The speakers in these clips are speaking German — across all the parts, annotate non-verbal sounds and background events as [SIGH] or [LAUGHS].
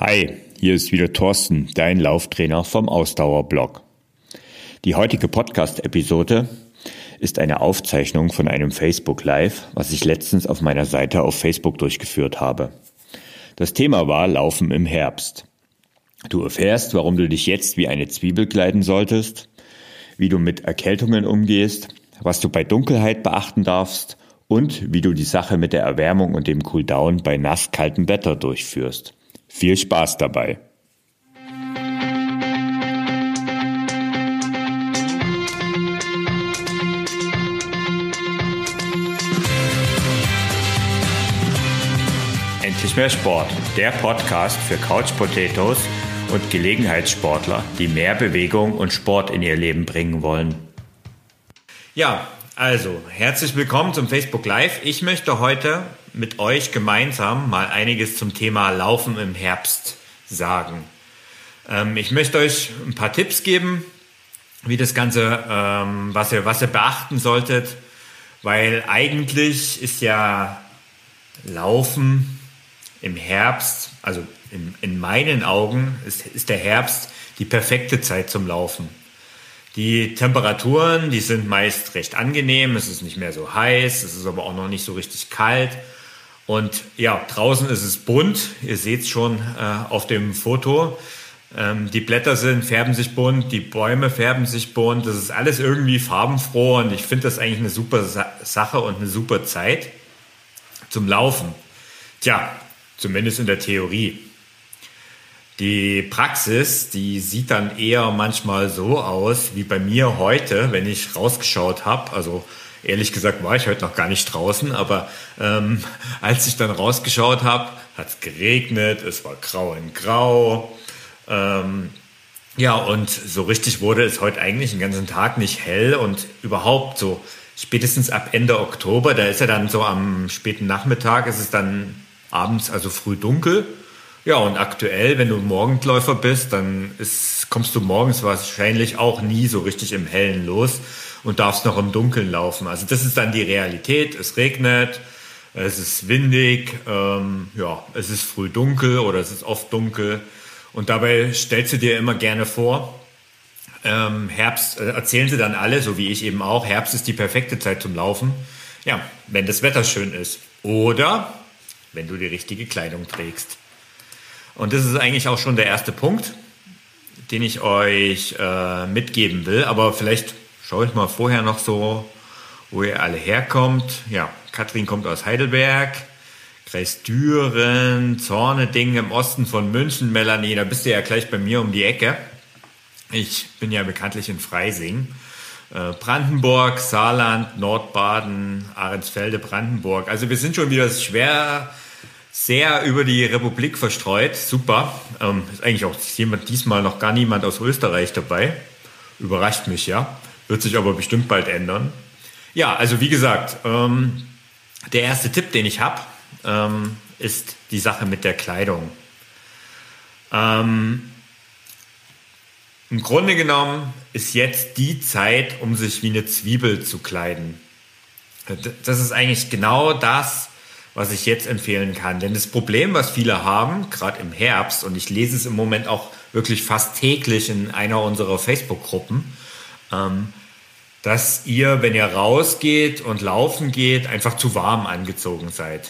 Hi, hier ist wieder Thorsten, dein Lauftrainer vom Ausdauerblog. Die heutige Podcast-Episode ist eine Aufzeichnung von einem Facebook Live, was ich letztens auf meiner Seite auf Facebook durchgeführt habe. Das Thema war Laufen im Herbst. Du erfährst, warum du dich jetzt wie eine Zwiebel kleiden solltest, wie du mit Erkältungen umgehst, was du bei Dunkelheit beachten darfst und wie du die Sache mit der Erwärmung und dem Cooldown bei nass-kaltem Wetter durchführst. Viel Spaß dabei! Endlich mehr Sport, der Podcast für Couch Potatoes und Gelegenheitssportler, die mehr Bewegung und Sport in ihr Leben bringen wollen. Ja, also herzlich willkommen zum Facebook Live. Ich möchte heute mit euch gemeinsam mal einiges zum Thema Laufen im Herbst sagen. Ähm, ich möchte euch ein paar Tipps geben, wie das Ganze, ähm, was, ihr, was ihr beachten solltet, weil eigentlich ist ja Laufen im Herbst, also in, in meinen Augen ist, ist der Herbst die perfekte Zeit zum Laufen. Die Temperaturen, die sind meist recht angenehm, es ist nicht mehr so heiß, es ist aber auch noch nicht so richtig kalt und ja, draußen ist es bunt. Ihr seht es schon äh, auf dem Foto. Ähm, die Blätter sind, färben sich bunt, die Bäume färben sich bunt. Das ist alles irgendwie farbenfroh und ich finde das eigentlich eine super Sa Sache und eine super Zeit zum Laufen. Tja, zumindest in der Theorie. Die Praxis, die sieht dann eher manchmal so aus wie bei mir heute, wenn ich rausgeschaut habe. Also Ehrlich gesagt war ich heute noch gar nicht draußen, aber ähm, [LAUGHS] als ich dann rausgeschaut habe, hat es geregnet, es war grau in grau. Ähm, ja, und so richtig wurde es heute eigentlich den ganzen Tag nicht hell und überhaupt so spätestens ab Ende Oktober, da ist ja dann so am späten Nachmittag, ist es dann abends, also früh dunkel. Ja, und aktuell, wenn du Morgenläufer bist, dann ist, kommst du morgens wahrscheinlich auch nie so richtig im Hellen los und darfst noch im Dunkeln laufen. Also das ist dann die Realität. Es regnet, es ist windig, ähm, ja, es ist früh dunkel oder es ist oft dunkel. Und dabei stellst du dir immer gerne vor, ähm, Herbst, äh, erzählen sie dann alle, so wie ich eben auch, Herbst ist die perfekte Zeit zum Laufen. Ja, wenn das Wetter schön ist. Oder wenn du die richtige Kleidung trägst. Und das ist eigentlich auch schon der erste Punkt, den ich euch äh, mitgeben will. Aber vielleicht schaue ich mal vorher noch so, wo ihr alle herkommt. Ja, Katrin kommt aus Heidelberg, Kreis Düren, Zorneding im Osten von München. Melanie, da bist du ja gleich bei mir um die Ecke. Ich bin ja bekanntlich in Freising. Äh, Brandenburg, Saarland, Nordbaden, Ahrensfelde, Brandenburg. Also wir sind schon wieder schwer sehr über die Republik verstreut. Super. Ähm, ist eigentlich auch jemand, diesmal noch gar niemand aus Österreich dabei. Überrascht mich ja. Wird sich aber bestimmt bald ändern. Ja, also wie gesagt, ähm, der erste Tipp, den ich habe, ähm, ist die Sache mit der Kleidung. Ähm, Im Grunde genommen ist jetzt die Zeit, um sich wie eine Zwiebel zu kleiden. Das ist eigentlich genau das, was ich jetzt empfehlen kann. Denn das Problem, was viele haben, gerade im Herbst, und ich lese es im Moment auch wirklich fast täglich in einer unserer Facebook-Gruppen, ähm, dass ihr, wenn ihr rausgeht und laufen geht, einfach zu warm angezogen seid.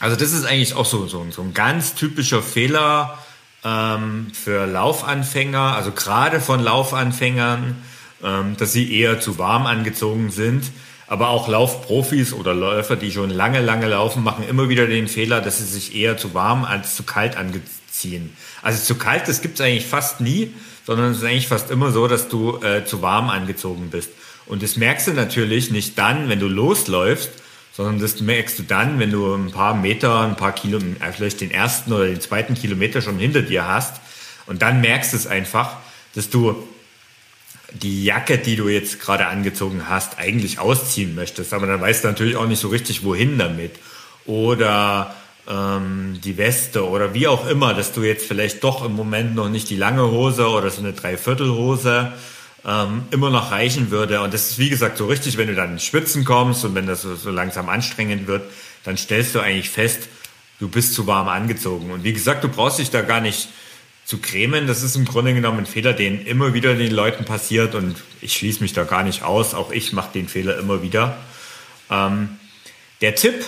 Also das ist eigentlich auch so, so, so ein ganz typischer Fehler ähm, für Laufanfänger, also gerade von Laufanfängern, ähm, dass sie eher zu warm angezogen sind. Aber auch Laufprofis oder Läufer, die schon lange, lange laufen, machen immer wieder den Fehler, dass sie sich eher zu warm als zu kalt anziehen. Also zu kalt, das gibt es eigentlich fast nie sondern es ist eigentlich fast immer so, dass du äh, zu warm angezogen bist. Und das merkst du natürlich nicht dann, wenn du losläufst, sondern das merkst du dann, wenn du ein paar Meter, ein paar Kilometer, äh, vielleicht den ersten oder den zweiten Kilometer schon hinter dir hast. Und dann merkst du es einfach, dass du die Jacke, die du jetzt gerade angezogen hast, eigentlich ausziehen möchtest. Aber dann weißt du natürlich auch nicht so richtig, wohin damit. Oder ähm, die Weste oder wie auch immer, dass du jetzt vielleicht doch im Moment noch nicht die lange Hose oder so eine Dreiviertelhose ähm, immer noch reichen würde. Und das ist wie gesagt so richtig, wenn du dann ins Schwitzen kommst und wenn das so, so langsam anstrengend wird, dann stellst du eigentlich fest, du bist zu warm angezogen. Und wie gesagt, du brauchst dich da gar nicht zu cremen. Das ist im Grunde genommen ein Fehler, den immer wieder den Leuten passiert und ich schließe mich da gar nicht aus. Auch ich mache den Fehler immer wieder. Ähm, der Tipp,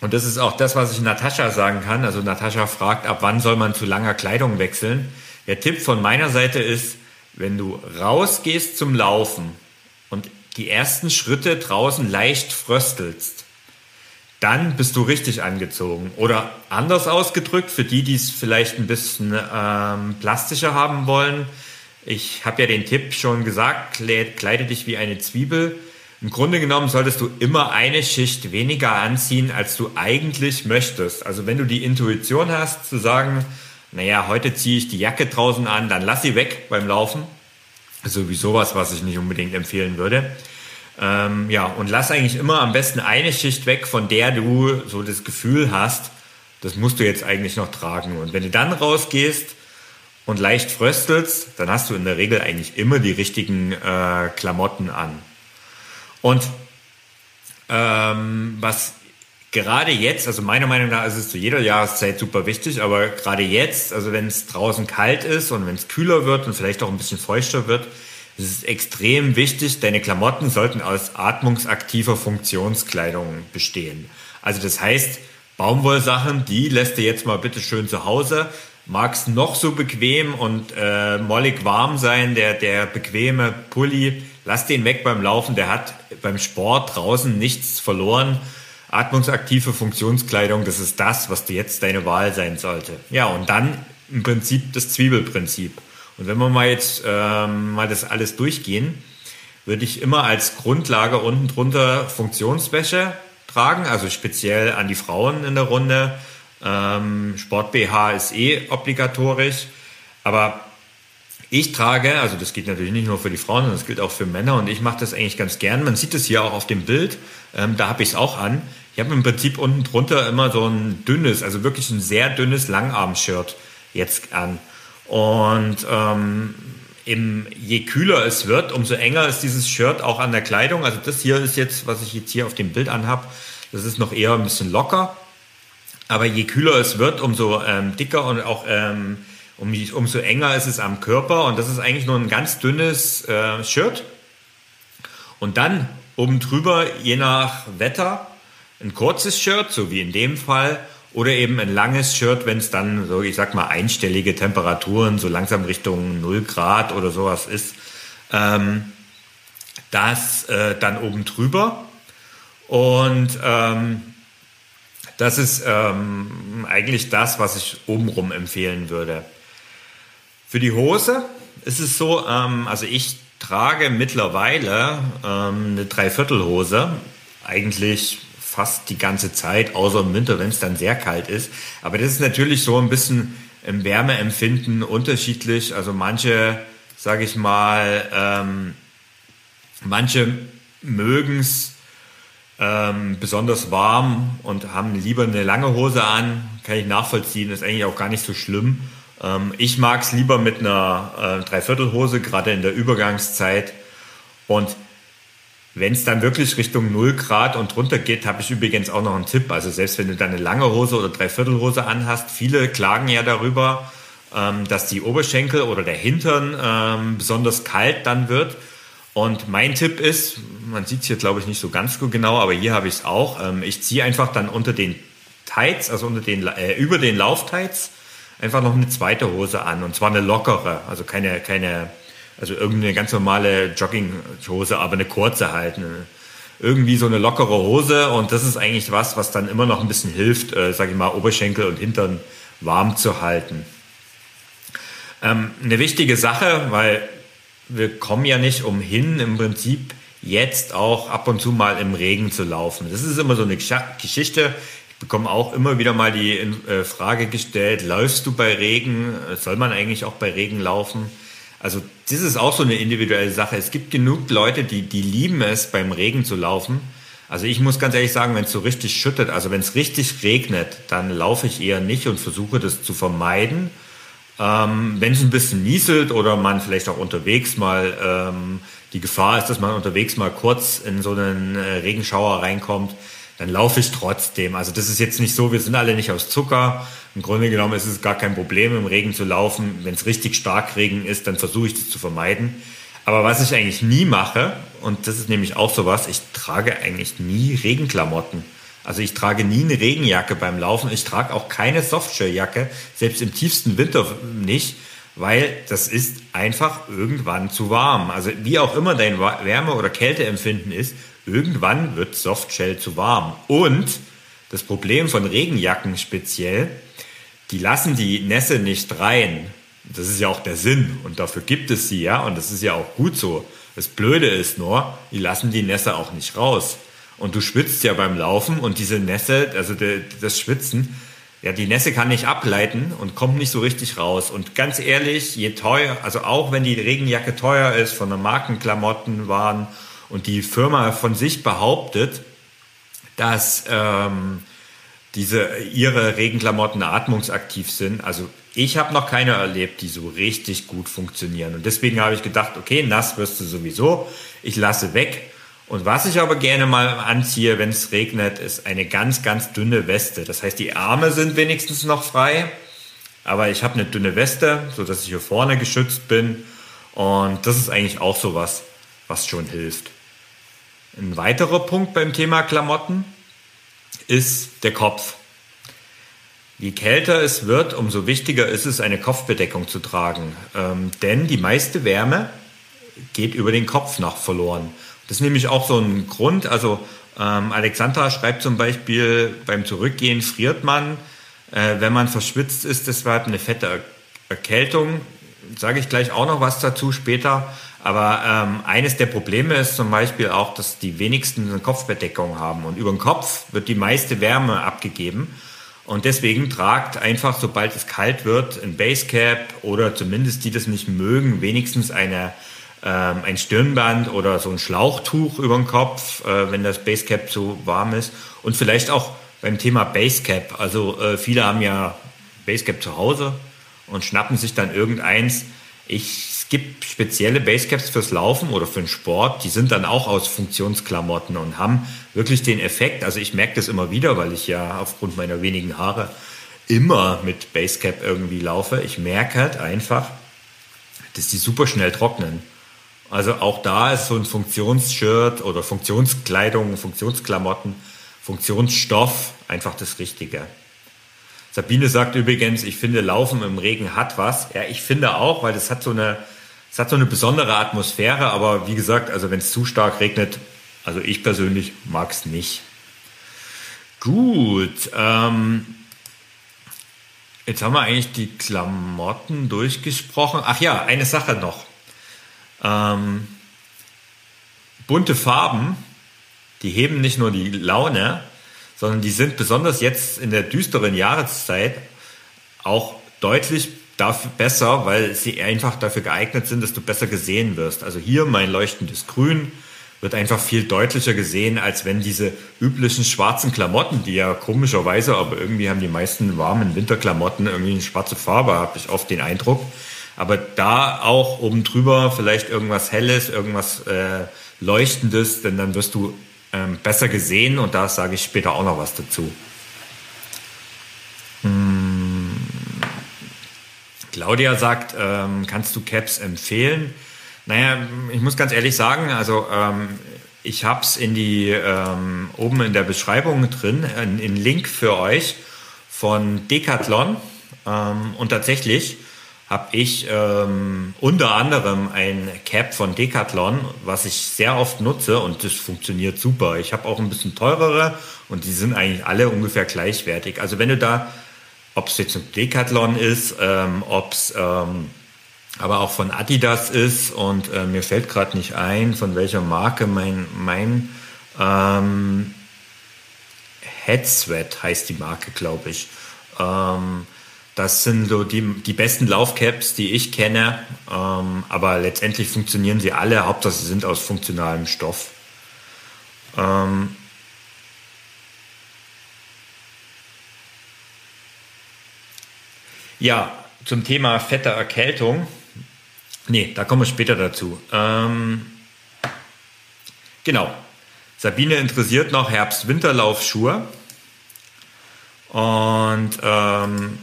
und das ist auch das, was ich Natascha sagen kann. Also Natascha fragt, ab wann soll man zu langer Kleidung wechseln? Der Tipp von meiner Seite ist, wenn du rausgehst zum Laufen und die ersten Schritte draußen leicht fröstelst, dann bist du richtig angezogen. Oder anders ausgedrückt, für die, die es vielleicht ein bisschen ähm, plastischer haben wollen, ich habe ja den Tipp schon gesagt, kleide dich wie eine Zwiebel. Im Grunde genommen solltest du immer eine Schicht weniger anziehen, als du eigentlich möchtest. Also wenn du die Intuition hast, zu sagen, naja, heute ziehe ich die Jacke draußen an, dann lass sie weg beim Laufen. Sowieso was, was ich nicht unbedingt empfehlen würde. Ähm, ja, und lass eigentlich immer am besten eine Schicht weg, von der du so das Gefühl hast, das musst du jetzt eigentlich noch tragen. Und wenn du dann rausgehst und leicht fröstelst, dann hast du in der Regel eigentlich immer die richtigen äh, Klamotten an. Und ähm, was gerade jetzt, also meiner Meinung nach ist es zu jeder Jahreszeit super wichtig, aber gerade jetzt, also wenn es draußen kalt ist und wenn es kühler wird und vielleicht auch ein bisschen feuchter wird, es ist extrem wichtig, deine Klamotten sollten aus atmungsaktiver Funktionskleidung bestehen. Also das heißt, Baumwollsachen, die lässt du jetzt mal bitte schön zu Hause. Mag's noch so bequem und äh, mollig warm sein, der, der bequeme Pulli, lass den weg beim Laufen, der hat beim Sport draußen nichts verloren. Atmungsaktive Funktionskleidung, das ist das, was dir jetzt deine Wahl sein sollte. Ja, und dann im Prinzip das Zwiebelprinzip. Und wenn wir mal jetzt ähm, mal das alles durchgehen, würde ich immer als Grundlage unten drunter Funktionswäsche tragen, also speziell an die Frauen in der Runde. Ähm, Sport BH ist eh obligatorisch, aber ich trage, also das geht natürlich nicht nur für die Frauen, sondern das gilt auch für Männer und ich mache das eigentlich ganz gern. Man sieht es hier auch auf dem Bild, ähm, da habe ich es auch an. Ich habe im Prinzip unten drunter immer so ein dünnes, also wirklich ein sehr dünnes Langarm-Shirt jetzt an. Und ähm, im, je kühler es wird, umso enger ist dieses Shirt auch an der Kleidung. Also das hier ist jetzt, was ich jetzt hier auf dem Bild anhab, das ist noch eher ein bisschen locker. Aber je kühler es wird, umso ähm, dicker und auch ähm, um, umso enger ist es am Körper. Und das ist eigentlich nur ein ganz dünnes äh, Shirt. Und dann oben drüber, je nach Wetter, ein kurzes Shirt, so wie in dem Fall, oder eben ein langes Shirt, wenn es dann so, ich sag mal, einstellige Temperaturen, so langsam Richtung 0 Grad oder sowas ist. Ähm, das äh, dann oben drüber. Und ähm, das ist ähm, eigentlich das, was ich obenrum empfehlen würde. Für die Hose ist es so, ähm, also ich trage mittlerweile ähm, eine Dreiviertelhose. Eigentlich fast die ganze Zeit, außer im Winter, wenn es dann sehr kalt ist. Aber das ist natürlich so ein bisschen im Wärmeempfinden unterschiedlich. Also manche, sage ich mal, ähm, manche mögen es ähm, besonders warm und haben lieber eine lange Hose an. Kann ich nachvollziehen, ist eigentlich auch gar nicht so schlimm. Ähm, ich mag es lieber mit einer äh, Dreiviertelhose, gerade in der Übergangszeit. Und wenn es dann wirklich Richtung 0 Grad und drunter geht, habe ich übrigens auch noch einen Tipp. Also selbst wenn du dann eine lange Hose oder Dreiviertelhose anhast, viele klagen ja darüber, ähm, dass die Oberschenkel oder der Hintern ähm, besonders kalt dann wird. Und mein Tipp ist, man sieht es hier glaube ich nicht so ganz so genau, aber hier habe ich es auch. Ähm, ich ziehe einfach dann unter den Tights, also unter den, äh, über den Lauftights, einfach noch eine zweite Hose an. Und zwar eine lockere, also keine, keine also irgendeine ganz normale Jogginghose, aber eine kurze halt. Eine, irgendwie so eine lockere Hose und das ist eigentlich was, was dann immer noch ein bisschen hilft, äh, sage ich mal, Oberschenkel und Hintern warm zu halten. Ähm, eine wichtige Sache, weil wir kommen ja nicht umhin, im Prinzip jetzt auch ab und zu mal im Regen zu laufen. Das ist immer so eine Geschichte. Ich bekomme auch immer wieder mal die äh, Frage gestellt, läufst du bei Regen? Soll man eigentlich auch bei Regen laufen? Also das ist auch so eine individuelle Sache. Es gibt genug Leute, die, die lieben es, beim Regen zu laufen. Also ich muss ganz ehrlich sagen, wenn es so richtig schüttet, also wenn es richtig regnet, dann laufe ich eher nicht und versuche das zu vermeiden. Ähm, wenn es ein bisschen nieselt oder man vielleicht auch unterwegs mal ähm, die Gefahr ist, dass man unterwegs mal kurz in so einen äh, Regenschauer reinkommt, dann laufe ich trotzdem. Also das ist jetzt nicht so, wir sind alle nicht aus Zucker. Im Grunde genommen ist es gar kein Problem, im Regen zu laufen. Wenn es richtig stark Regen ist, dann versuche ich das zu vermeiden. Aber was ich eigentlich nie mache, und das ist nämlich auch sowas, ich trage eigentlich nie Regenklamotten. Also ich trage nie eine Regenjacke beim Laufen. Ich trage auch keine Softshelljacke, selbst im tiefsten Winter nicht, weil das ist einfach irgendwann zu warm. Also wie auch immer dein Wärme- oder Kälteempfinden ist, irgendwann wird Softshell zu warm. Und das Problem von Regenjacken speziell, die lassen die Nässe nicht rein. Das ist ja auch der Sinn und dafür gibt es sie ja und das ist ja auch gut so. Das Blöde ist nur, die lassen die Nässe auch nicht raus. Und du schwitzt ja beim Laufen und diese Nässe, also das Schwitzen, ja, die Nässe kann nicht ableiten und kommt nicht so richtig raus. Und ganz ehrlich, je teuer, also auch wenn die Regenjacke teuer ist, von der Markenklamotten waren und die Firma von sich behauptet, dass ähm, diese ihre Regenklamotten atmungsaktiv sind. Also ich habe noch keine erlebt, die so richtig gut funktionieren. Und deswegen habe ich gedacht, okay, nass wirst du sowieso. Ich lasse weg. Und was ich aber gerne mal anziehe, wenn es regnet, ist eine ganz, ganz dünne Weste. Das heißt, die Arme sind wenigstens noch frei. Aber ich habe eine dünne Weste, so dass ich hier vorne geschützt bin. Und das ist eigentlich auch so was, was schon hilft. Ein weiterer Punkt beim Thema Klamotten ist der Kopf. Je kälter es wird, umso wichtiger ist es, eine Kopfbedeckung zu tragen. Ähm, denn die meiste Wärme geht über den Kopf nach verloren. Das ist nämlich auch so ein Grund. Also ähm, Alexandra schreibt zum Beispiel, beim Zurückgehen friert man, äh, wenn man verschwitzt ist, deshalb eine fette Erkältung. Sage ich gleich auch noch was dazu später. Aber ähm, eines der Probleme ist zum Beispiel auch, dass die wenigsten eine Kopfbedeckung haben. Und über den Kopf wird die meiste Wärme abgegeben. Und deswegen tragt einfach, sobald es kalt wird, ein Basecap oder zumindest die das nicht mögen, wenigstens eine, ähm, ein Stirnband oder so ein Schlauchtuch über den Kopf, äh, wenn das Basecap zu warm ist. Und vielleicht auch beim Thema Basecap. Also äh, viele haben ja Basecap zu Hause und schnappen sich dann irgendeins. Ich gibt spezielle Basecaps fürs Laufen oder für den Sport, die sind dann auch aus Funktionsklamotten und haben wirklich den Effekt, also ich merke das immer wieder, weil ich ja aufgrund meiner wenigen Haare immer mit Basecap irgendwie laufe. Ich merke halt einfach, dass die super schnell trocknen. Also auch da ist so ein Funktionsshirt oder Funktionskleidung, Funktionsklamotten, Funktionsstoff einfach das Richtige. Sabine sagt übrigens, ich finde Laufen im Regen hat was. Ja, ich finde auch, weil das hat so eine, es hat so eine besondere Atmosphäre, aber wie gesagt, also wenn es zu stark regnet, also ich persönlich mag es nicht. Gut, ähm, jetzt haben wir eigentlich die Klamotten durchgesprochen. Ach ja, eine Sache noch. Ähm, bunte Farben, die heben nicht nur die Laune, sondern die sind besonders jetzt in der düsteren Jahreszeit auch deutlich dafür besser, weil sie einfach dafür geeignet sind, dass du besser gesehen wirst. Also hier mein leuchtendes Grün wird einfach viel deutlicher gesehen, als wenn diese üblichen schwarzen Klamotten, die ja komischerweise, aber irgendwie haben die meisten warmen Winterklamotten irgendwie eine schwarze Farbe, habe ich oft den Eindruck. Aber da auch oben drüber vielleicht irgendwas Helles, irgendwas äh, Leuchtendes, denn dann wirst du ähm, besser gesehen und da sage ich später auch noch was dazu. Claudia sagt, ähm, kannst du Caps empfehlen? Naja, ich muss ganz ehrlich sagen, also ähm, ich habe es in die ähm, oben in der Beschreibung drin, einen Link für euch von Decathlon ähm, und tatsächlich habe ich ähm, unter anderem ein Cap von Decathlon, was ich sehr oft nutze und das funktioniert super. Ich habe auch ein bisschen teurere und die sind eigentlich alle ungefähr gleichwertig. Also wenn du da ob es jetzt ein Decathlon ist, ähm, ob es ähm, aber auch von Adidas ist und äh, mir fällt gerade nicht ein, von welcher Marke mein, mein ähm, Headsweat heißt die Marke, glaube ich. Ähm, das sind so die, die besten Laufcaps, die ich kenne, ähm, aber letztendlich funktionieren sie alle, Hauptsache sie sind aus funktionalem Stoff. Ähm, Ja, zum Thema fette Erkältung. Nee, da kommen wir später dazu. Ähm, genau. Sabine interessiert noch Herbst-Winterlaufschuhe. Und ähm,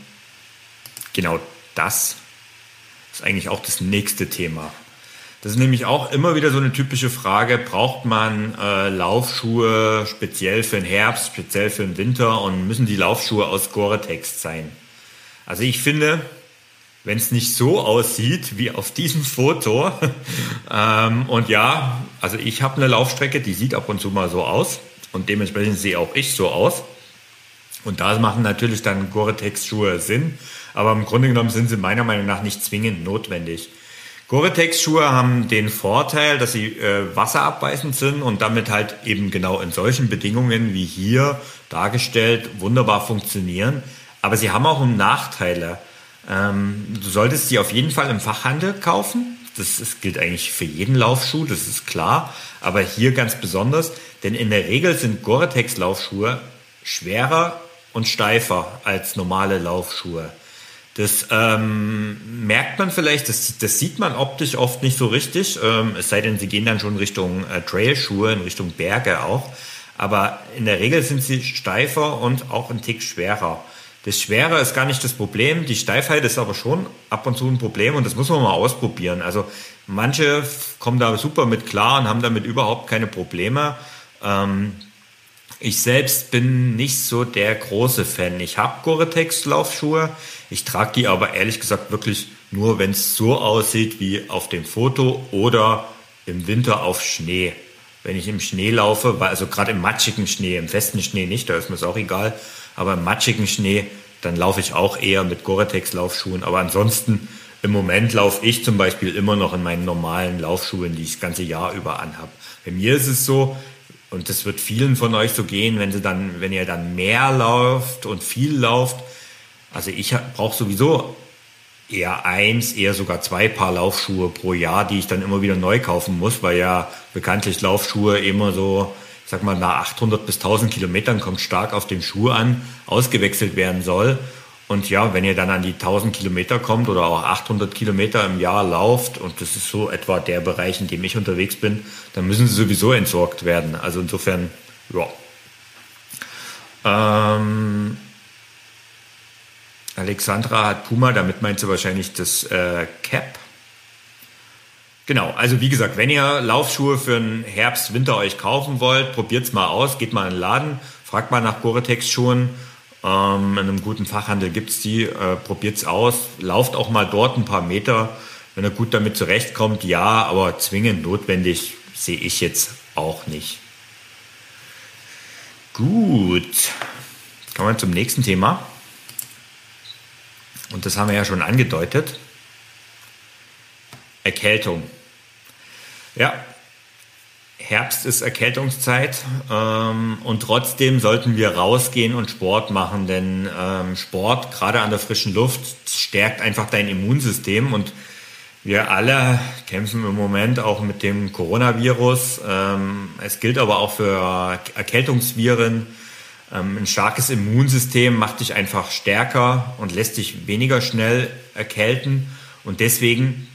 genau das ist eigentlich auch das nächste Thema. Das ist nämlich auch immer wieder so eine typische Frage, braucht man äh, Laufschuhe speziell für den Herbst, speziell für den Winter und müssen die Laufschuhe aus Gore-Tex sein? Also ich finde, wenn es nicht so aussieht wie auf diesem [LAUGHS] Foto, ähm, und ja, also ich habe eine Laufstrecke, die sieht ab und zu mal so aus und dementsprechend sehe auch ich so aus. Und da machen natürlich dann Gore-Tex-Schuhe Sinn, aber im Grunde genommen sind sie meiner Meinung nach nicht zwingend notwendig. Gore-Tex-Schuhe haben den Vorteil, dass sie äh, wasserabweisend sind und damit halt eben genau in solchen Bedingungen wie hier dargestellt wunderbar funktionieren. Aber sie haben auch Nachteile. Ähm, du solltest sie auf jeden Fall im Fachhandel kaufen. Das, das gilt eigentlich für jeden Laufschuh, das ist klar. Aber hier ganz besonders, denn in der Regel sind Gore-Tex-Laufschuhe schwerer und steifer als normale Laufschuhe. Das ähm, merkt man vielleicht, das, das, sieht man optisch oft nicht so richtig, ähm, es sei denn, sie gehen dann schon Richtung äh, Trailschuhe, in Richtung Berge auch. Aber in der Regel sind sie steifer und auch ein Tick schwerer. Das Schwere ist gar nicht das Problem, die Steifheit ist aber schon ab und zu ein Problem und das muss man mal ausprobieren. Also manche kommen da super mit klar und haben damit überhaupt keine Probleme. Ähm, ich selbst bin nicht so der große Fan. Ich habe Gore-Tex-Laufschuhe. Ich trage die aber ehrlich gesagt wirklich nur, wenn es so aussieht wie auf dem Foto oder im Winter auf Schnee. Wenn ich im Schnee laufe, also gerade im matschigen Schnee, im festen Schnee nicht, da ist mir es auch egal, aber im matschigen Schnee, dann laufe ich auch eher mit Gore-Tex-Laufschuhen. Aber ansonsten im Moment laufe ich zum Beispiel immer noch in meinen normalen Laufschuhen, die ich das ganze Jahr über anhabe. Bei mir ist es so, und das wird vielen von euch so gehen, wenn sie dann, wenn ihr dann mehr lauft und viel lauft. Also ich brauche sowieso eher eins, eher sogar zwei Paar Laufschuhe pro Jahr, die ich dann immer wieder neu kaufen muss, weil ja bekanntlich Laufschuhe immer so, ich sag mal, nach 800 bis 1000 Kilometern kommt stark auf den Schuh an, ausgewechselt werden soll. Und ja, wenn ihr dann an die 1000 Kilometer kommt oder auch 800 Kilometer im Jahr lauft, und das ist so etwa der Bereich, in dem ich unterwegs bin, dann müssen sie sowieso entsorgt werden. Also insofern, ja. Ähm, Alexandra hat Puma, damit meint sie wahrscheinlich das äh, Cap. Genau, also wie gesagt, wenn ihr Laufschuhe für den Herbst, Winter euch kaufen wollt, probiert es mal aus, geht mal in den Laden, fragt mal nach Gore-Tex-Schuhen ähm, in einem guten Fachhandel gibt es die. Äh, Probiert es aus. Lauft auch mal dort ein paar Meter. Wenn er gut damit zurechtkommt, ja, aber zwingend notwendig sehe ich jetzt auch nicht. Gut. Kommen wir zum nächsten Thema. Und das haben wir ja schon angedeutet. Erkältung. Ja, Herbst ist Erkältungszeit ähm, und trotzdem sollten wir rausgehen und Sport machen, denn ähm, Sport, gerade an der frischen Luft, stärkt einfach dein Immunsystem und wir alle kämpfen im Moment auch mit dem Coronavirus. Ähm, es gilt aber auch für Erkältungsviren. Ähm, ein starkes Immunsystem macht dich einfach stärker und lässt dich weniger schnell erkälten und deswegen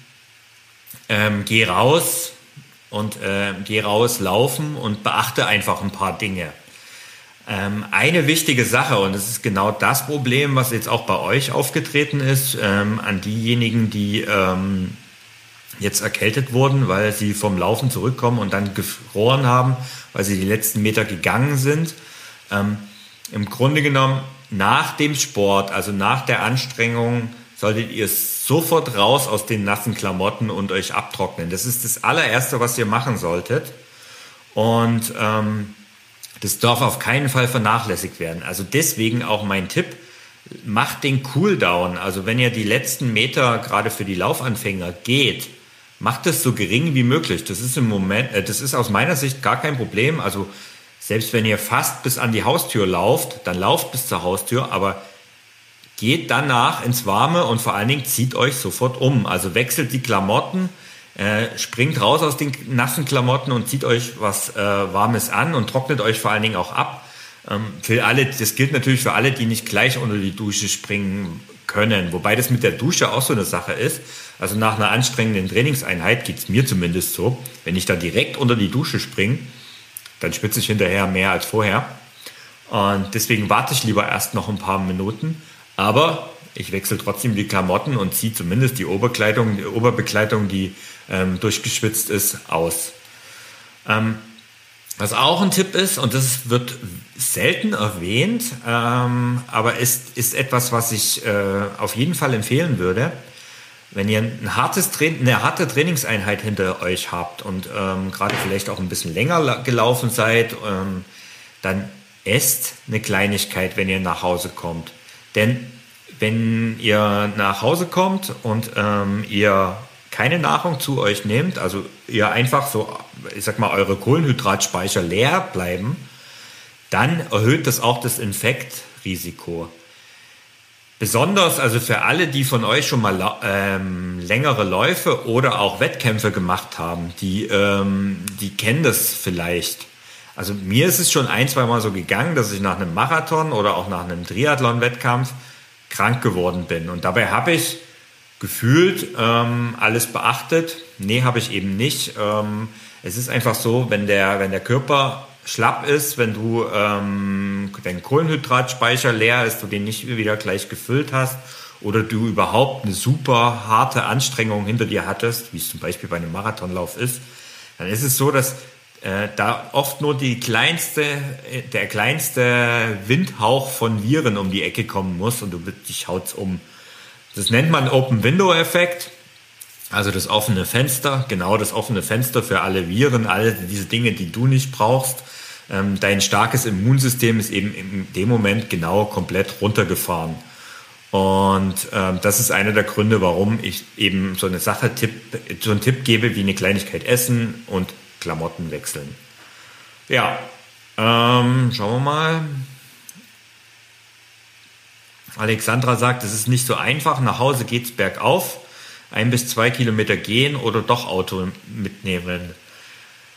ähm, geh raus, und äh, geh raus laufen und beachte einfach ein paar Dinge. Ähm, eine wichtige Sache, und das ist genau das Problem, was jetzt auch bei euch aufgetreten ist, ähm, an diejenigen, die ähm, jetzt erkältet wurden, weil sie vom Laufen zurückkommen und dann gefroren haben, weil sie die letzten Meter gegangen sind. Ähm, Im Grunde genommen nach dem Sport, also nach der Anstrengung, solltet ihr sofort raus aus den nassen Klamotten und euch abtrocknen. Das ist das allererste, was ihr machen solltet. Und ähm, das darf auf keinen Fall vernachlässigt werden. Also deswegen auch mein Tipp, macht den Cooldown. Also wenn ihr die letzten Meter gerade für die Laufanfänger geht, macht es so gering wie möglich. Das ist im Moment, äh, das ist aus meiner Sicht gar kein Problem. Also selbst wenn ihr fast bis an die Haustür lauft, dann lauft bis zur Haustür, aber geht danach ins Warme und vor allen Dingen zieht euch sofort um. Also wechselt die Klamotten, äh, springt raus aus den nassen Klamotten und zieht euch was äh, Warmes an und trocknet euch vor allen Dingen auch ab. Ähm, für alle, das gilt natürlich für alle, die nicht gleich unter die Dusche springen können. Wobei das mit der Dusche auch so eine Sache ist. Also nach einer anstrengenden Trainingseinheit geht es mir zumindest so, wenn ich da direkt unter die Dusche springe, dann schwitze ich hinterher mehr als vorher. Und deswegen warte ich lieber erst noch ein paar Minuten. Aber ich wechsle trotzdem die Klamotten und ziehe zumindest die Oberkleidung, die Oberbekleidung, die ähm, durchgeschwitzt ist, aus. Ähm, was auch ein Tipp ist, und das wird selten erwähnt, ähm, aber ist, ist etwas, was ich äh, auf jeden Fall empfehlen würde. Wenn ihr ein hartes eine harte Trainingseinheit hinter euch habt und ähm, gerade vielleicht auch ein bisschen länger gelaufen seid, ähm, dann esst eine Kleinigkeit, wenn ihr nach Hause kommt. Denn wenn ihr nach Hause kommt und ähm, ihr keine Nahrung zu euch nehmt, also ihr einfach so, ich sag mal, eure Kohlenhydratspeicher leer bleiben, dann erhöht das auch das Infektrisiko. Besonders also für alle, die von euch schon mal ähm, längere Läufe oder auch Wettkämpfe gemacht haben, die, ähm, die kennen das vielleicht. Also mir ist es schon ein, zwei Mal so gegangen, dass ich nach einem Marathon oder auch nach einem Triathlon-Wettkampf krank geworden bin. Und dabei habe ich gefühlt ähm, alles beachtet. Nee, habe ich eben nicht. Ähm, es ist einfach so, wenn der, wenn der Körper schlapp ist, wenn du ähm, dein Kohlenhydratspeicher leer ist, du den nicht wieder gleich gefüllt hast oder du überhaupt eine super harte Anstrengung hinter dir hattest, wie es zum Beispiel bei einem Marathonlauf ist, dann ist es so, dass äh, da oft nur die kleinste, äh, der kleinste Windhauch von Viren um die Ecke kommen muss und du dich haut's um. Das nennt man Open Window Effekt. Also das offene Fenster, genau das offene Fenster für alle Viren, alle diese Dinge, die du nicht brauchst. Ähm, dein starkes Immunsystem ist eben in dem Moment genau komplett runtergefahren. Und ähm, das ist einer der Gründe, warum ich eben so eine Sache Tipp, so einen Tipp gebe, wie eine Kleinigkeit essen und Klamotten wechseln. Ja, ähm, schauen wir mal. Alexandra sagt, es ist nicht so einfach. Nach Hause geht's bergauf. Ein bis zwei Kilometer gehen oder doch Auto mitnehmen.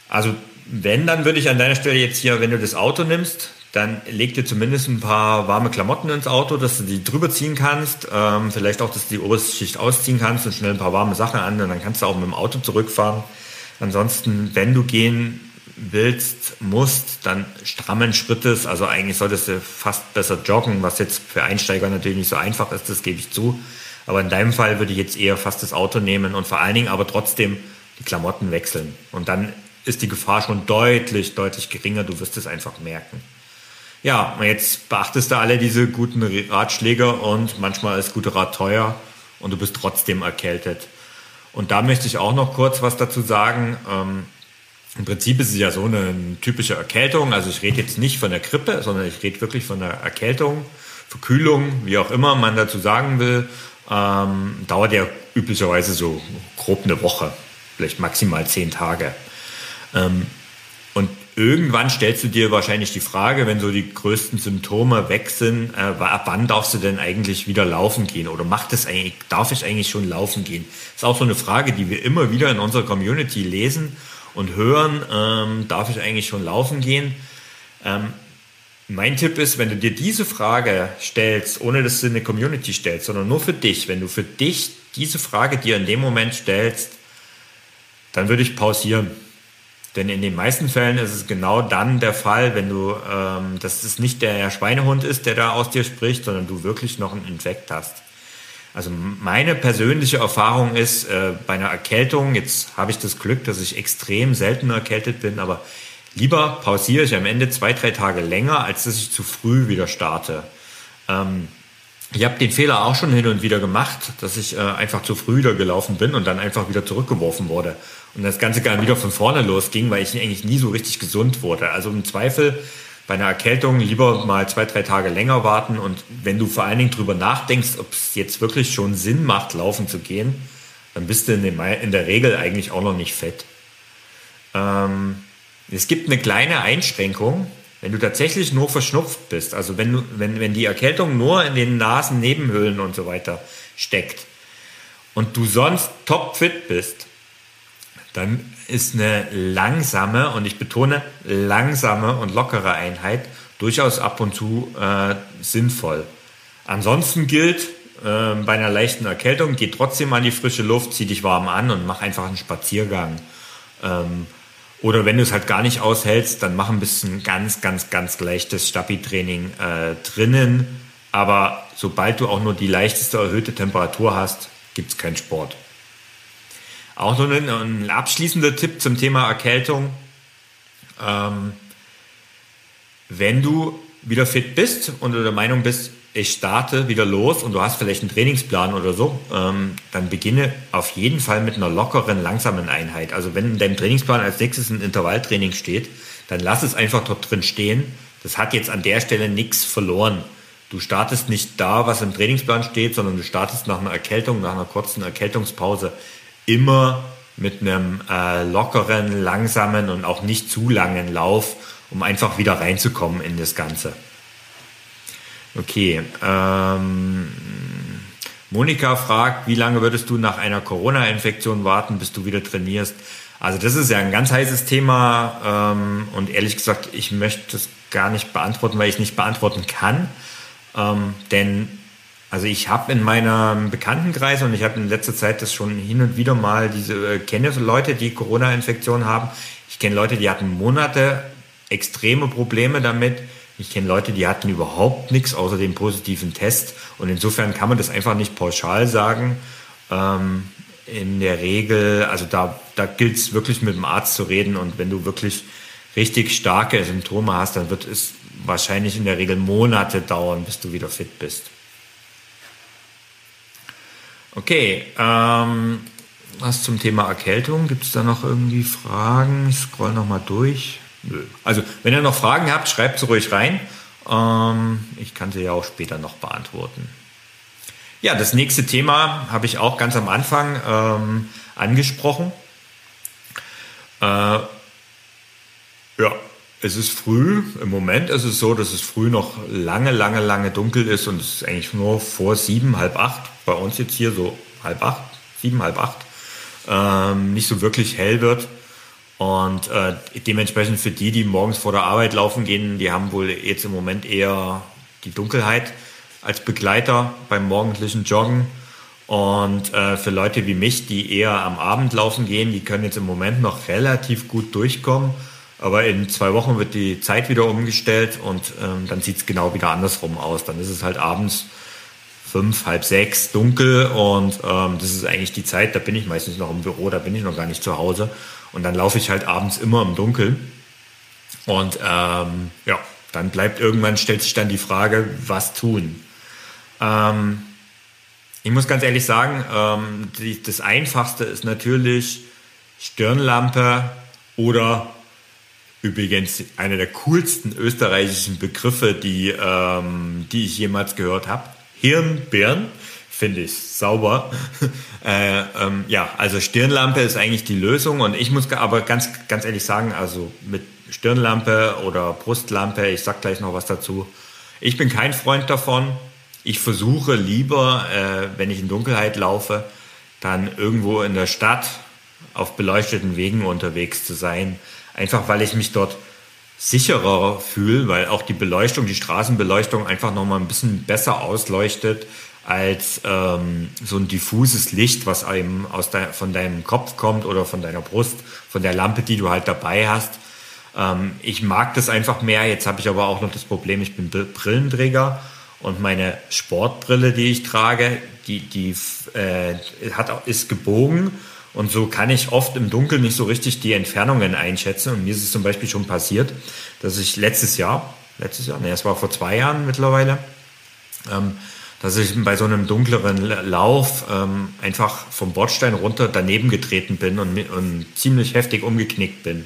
Also wenn, dann würde ich an deiner Stelle jetzt hier, wenn du das Auto nimmst, dann leg dir zumindest ein paar warme Klamotten ins Auto, dass du die drüber ziehen kannst. Ähm, vielleicht auch, dass du die oberste Schicht ausziehen kannst und schnell ein paar warme Sachen an und dann kannst du auch mit dem Auto zurückfahren. Ansonsten, wenn du gehen willst, musst, dann strammen Schrittes. Also eigentlich solltest du fast besser joggen, was jetzt für Einsteiger natürlich nicht so einfach ist, das gebe ich zu. Aber in deinem Fall würde ich jetzt eher fast das Auto nehmen und vor allen Dingen aber trotzdem die Klamotten wechseln. Und dann ist die Gefahr schon deutlich, deutlich geringer. Du wirst es einfach merken. Ja, jetzt beachtest du alle diese guten Ratschläge und manchmal ist guter Rat teuer und du bist trotzdem erkältet. Und da möchte ich auch noch kurz was dazu sagen. Ähm, Im Prinzip ist es ja so eine typische Erkältung. Also ich rede jetzt nicht von der Grippe, sondern ich rede wirklich von der Erkältung, Verkühlung, wie auch immer man dazu sagen will. Ähm, dauert ja üblicherweise so grob eine Woche, vielleicht maximal zehn Tage. Ähm, irgendwann stellst du dir wahrscheinlich die Frage, wenn so die größten Symptome weg sind, äh, ab wann darfst du denn eigentlich wieder laufen gehen? Oder macht es eigentlich, darf ich eigentlich schon laufen gehen? Ist auch so eine Frage, die wir immer wieder in unserer Community lesen und hören. Ähm, darf ich eigentlich schon laufen gehen? Ähm, mein Tipp ist, wenn du dir diese Frage stellst, ohne dass du eine Community stellst, sondern nur für dich, wenn du für dich diese Frage dir in dem Moment stellst, dann würde ich pausieren denn in den meisten Fällen ist es genau dann der Fall, wenn du, ähm, dass es nicht der Schweinehund ist, der da aus dir spricht, sondern du wirklich noch einen Infekt hast. Also meine persönliche Erfahrung ist, äh, bei einer Erkältung, jetzt habe ich das Glück, dass ich extrem selten erkältet bin, aber lieber pausiere ich am Ende zwei, drei Tage länger, als dass ich zu früh wieder starte. Ähm, ich habe den Fehler auch schon hin und wieder gemacht, dass ich äh, einfach zu früh wieder gelaufen bin und dann einfach wieder zurückgeworfen wurde und das Ganze gar wieder von vorne losging, weil ich eigentlich nie so richtig gesund wurde. Also im Zweifel bei einer Erkältung lieber mal zwei, drei Tage länger warten und wenn du vor allen Dingen drüber nachdenkst, ob es jetzt wirklich schon Sinn macht, laufen zu gehen, dann bist du in, dem, in der Regel eigentlich auch noch nicht fett. Ähm, es gibt eine kleine Einschränkung, wenn du tatsächlich nur verschnupft bist, also wenn, wenn, wenn die Erkältung nur in den Nasennebenhöhlen und so weiter steckt und du sonst topfit bist, dann ist eine langsame, und ich betone langsame und lockere Einheit durchaus ab und zu äh, sinnvoll. Ansonsten gilt, äh, bei einer leichten Erkältung, geh trotzdem an die frische Luft, zieh dich warm an und mach einfach einen Spaziergang. Ähm, Oder wenn du es halt gar nicht aushältst, dann mach ein bisschen ganz, ganz, ganz leichtes Stabi-Training äh, drinnen. Aber sobald du auch nur die leichteste erhöhte Temperatur hast, gibt es keinen Sport. Auch nur ein, ein, abschließender Tipp zum Thema Erkältung. Ähm, wenn du wieder fit bist und du der Meinung bist, ich starte wieder los und du hast vielleicht einen Trainingsplan oder so, ähm, dann beginne auf jeden Fall mit einer lockeren, langsamen Einheit. Also wenn in deinem Trainingsplan als nächstes ein Intervalltraining steht, dann lass es einfach dort drin stehen. Das hat jetzt an der Stelle nichts verloren. Du startest nicht da, was im Trainingsplan steht, sondern du startest nach einer Erkältung, nach einer kurzen Erkältungspause immer mit einem äh, lockeren, langsamen und auch nicht zu langen Lauf, um einfach wieder reinzukommen in das Ganze. Okay. Ähm, Monika fragt, wie lange würdest du nach einer Corona-Infektion warten, bis du wieder trainierst? Also das ist ja ein ganz heißes Thema ähm, und ehrlich gesagt, ich möchte es gar nicht beantworten, weil ich es nicht beantworten kann. Ähm, denn also ich habe in meinem Bekanntenkreis und ich habe in letzter Zeit das schon hin und wieder mal diese äh, kenne Leute, die Corona-Infektionen haben. Ich kenne Leute, die hatten Monate extreme Probleme damit. Ich kenne Leute, die hatten überhaupt nichts außer dem positiven Test. Und insofern kann man das einfach nicht pauschal sagen. Ähm, in der Regel, also da, da gilt es wirklich mit dem Arzt zu reden. Und wenn du wirklich richtig starke Symptome hast, dann wird es wahrscheinlich in der Regel Monate dauern, bis du wieder fit bist. Okay, ähm, was zum Thema Erkältung? Gibt es da noch irgendwie Fragen? Ich scroll nochmal durch. Nö. Also, wenn ihr noch Fragen habt, schreibt sie ruhig rein. Ähm, ich kann sie ja auch später noch beantworten. Ja, das nächste Thema habe ich auch ganz am Anfang ähm, angesprochen. Äh, ja, es ist früh. Im Moment ist es so, dass es früh noch lange, lange, lange dunkel ist und es ist eigentlich nur vor sieben, halb acht. Bei uns jetzt hier so halb acht, sieben, halb acht. Ähm, nicht so wirklich hell wird. Und äh, dementsprechend für die, die morgens vor der Arbeit laufen gehen, die haben wohl jetzt im Moment eher die Dunkelheit als Begleiter beim morgendlichen Joggen. Und äh, für Leute wie mich, die eher am Abend laufen gehen, die können jetzt im Moment noch relativ gut durchkommen. Aber in zwei Wochen wird die Zeit wieder umgestellt und ähm, dann sieht es genau wieder andersrum aus. Dann ist es halt abends fünf, halb sechs dunkel und ähm, das ist eigentlich die Zeit, da bin ich meistens noch im Büro, da bin ich noch gar nicht zu Hause. Und dann laufe ich halt abends immer im Dunkeln. Und ähm, ja, dann bleibt irgendwann, stellt sich dann die Frage, was tun? Ähm, ich muss ganz ehrlich sagen, ähm, die, das Einfachste ist natürlich Stirnlampe oder übrigens einer der coolsten österreichischen Begriffe, die, ähm, die ich jemals gehört habe. Hirnbirn finde ich sauber. [LAUGHS] äh, ähm, ja, also Stirnlampe ist eigentlich die Lösung und ich muss aber ganz, ganz ehrlich sagen, also mit Stirnlampe oder Brustlampe, ich sag gleich noch was dazu. Ich bin kein Freund davon. Ich versuche lieber, äh, wenn ich in Dunkelheit laufe, dann irgendwo in der Stadt auf beleuchteten Wegen unterwegs zu sein. Einfach weil ich mich dort sicherer fühle, weil auch die Beleuchtung, die Straßenbeleuchtung einfach nochmal ein bisschen besser ausleuchtet als ähm, so ein diffuses Licht, was einem aus de von deinem Kopf kommt oder von deiner Brust, von der Lampe, die du halt dabei hast. Ähm, ich mag das einfach mehr. Jetzt habe ich aber auch noch das Problem, ich bin Brillenträger und meine Sportbrille, die ich trage, die, die äh, hat, ist gebogen und so kann ich oft im Dunkeln nicht so richtig die Entfernungen einschätzen. Und mir ist es zum Beispiel schon passiert, dass ich letztes Jahr, letztes Jahr, ne, es war vor zwei Jahren mittlerweile, ähm, dass ich bei so einem dunkleren Lauf ähm, einfach vom Bordstein runter daneben getreten bin und, und ziemlich heftig umgeknickt bin.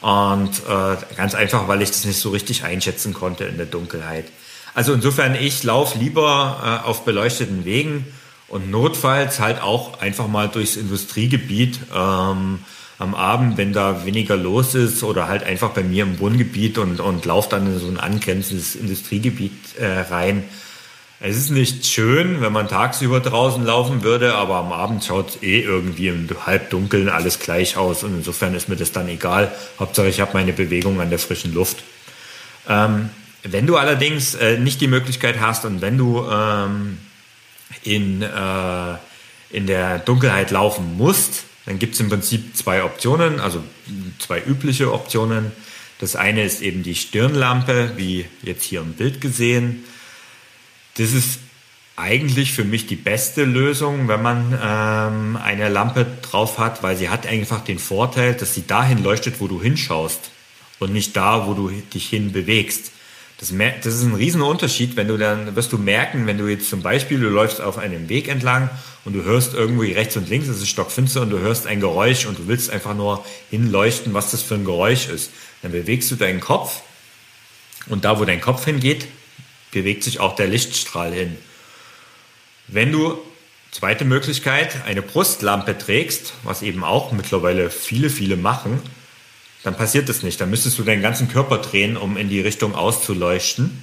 Und äh, ganz einfach, weil ich das nicht so richtig einschätzen konnte in der Dunkelheit. Also insofern, ich laufe lieber äh, auf beleuchteten Wegen und notfalls halt auch einfach mal durchs Industriegebiet ähm, am Abend, wenn da weniger los ist oder halt einfach bei mir im Wohngebiet und, und laufe dann in so ein angrenzendes Industriegebiet äh, rein es ist nicht schön, wenn man tagsüber draußen laufen würde, aber am Abend schaut eh irgendwie im Halbdunkeln alles gleich aus und insofern ist mir das dann egal. Hauptsache ich habe meine Bewegung an der frischen Luft. Ähm, wenn du allerdings äh, nicht die Möglichkeit hast und wenn du ähm, in, äh, in der Dunkelheit laufen musst, dann gibt es im Prinzip zwei Optionen, also zwei übliche Optionen. Das eine ist eben die Stirnlampe, wie jetzt hier im Bild gesehen. Das ist eigentlich für mich die beste Lösung, wenn man ähm, eine Lampe drauf hat, weil sie hat einfach den Vorteil, dass sie dahin leuchtet, wo du hinschaust und nicht da, wo du dich hin bewegst. Das, das ist ein Riesenunterschied, wenn du dann, wirst du merken, wenn du jetzt zum Beispiel, du läufst auf einem Weg entlang und du hörst irgendwo rechts und links, es ist stockfinster und du hörst ein Geräusch und du willst einfach nur hinleuchten, was das für ein Geräusch ist. Dann bewegst du deinen Kopf und da, wo dein Kopf hingeht, bewegt sich auch der Lichtstrahl hin. Wenn du, zweite Möglichkeit, eine Brustlampe trägst, was eben auch mittlerweile viele, viele machen, dann passiert das nicht. Dann müsstest du deinen ganzen Körper drehen, um in die Richtung auszuleuchten.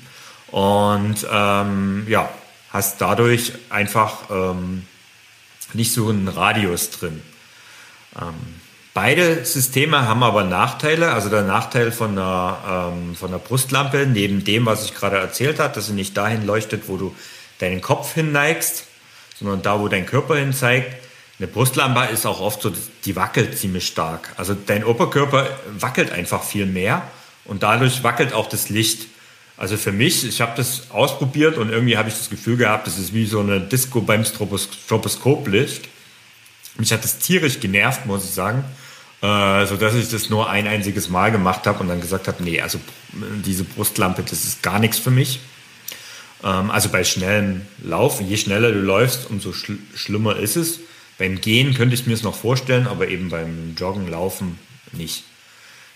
Und ähm, ja, hast dadurch einfach ähm, nicht so einen Radius drin. Ähm, beide Systeme haben aber Nachteile. Also der Nachteil von der, ähm, von der Brustlampe, neben dem, was ich gerade erzählt habe, dass sie nicht dahin leuchtet, wo du deinen Kopf hinneigst, sondern da, wo dein Körper hin zeigt, eine Brustlampe ist auch oft so, die wackelt ziemlich stark. Also dein Oberkörper wackelt einfach viel mehr und dadurch wackelt auch das Licht. Also für mich, ich habe das ausprobiert und irgendwie habe ich das Gefühl gehabt, das ist wie so eine Disco beim Stroboskoplicht. Mich hat das tierisch genervt, muss ich sagen, äh, so ich das nur ein einziges Mal gemacht habe und dann gesagt habe, nee, also diese Brustlampe, das ist gar nichts für mich. Ähm, also bei schnellem Laufen, je schneller du läufst, umso schl schlimmer ist es. Beim Gehen könnte ich mir es noch vorstellen, aber eben beim Joggen, Laufen nicht.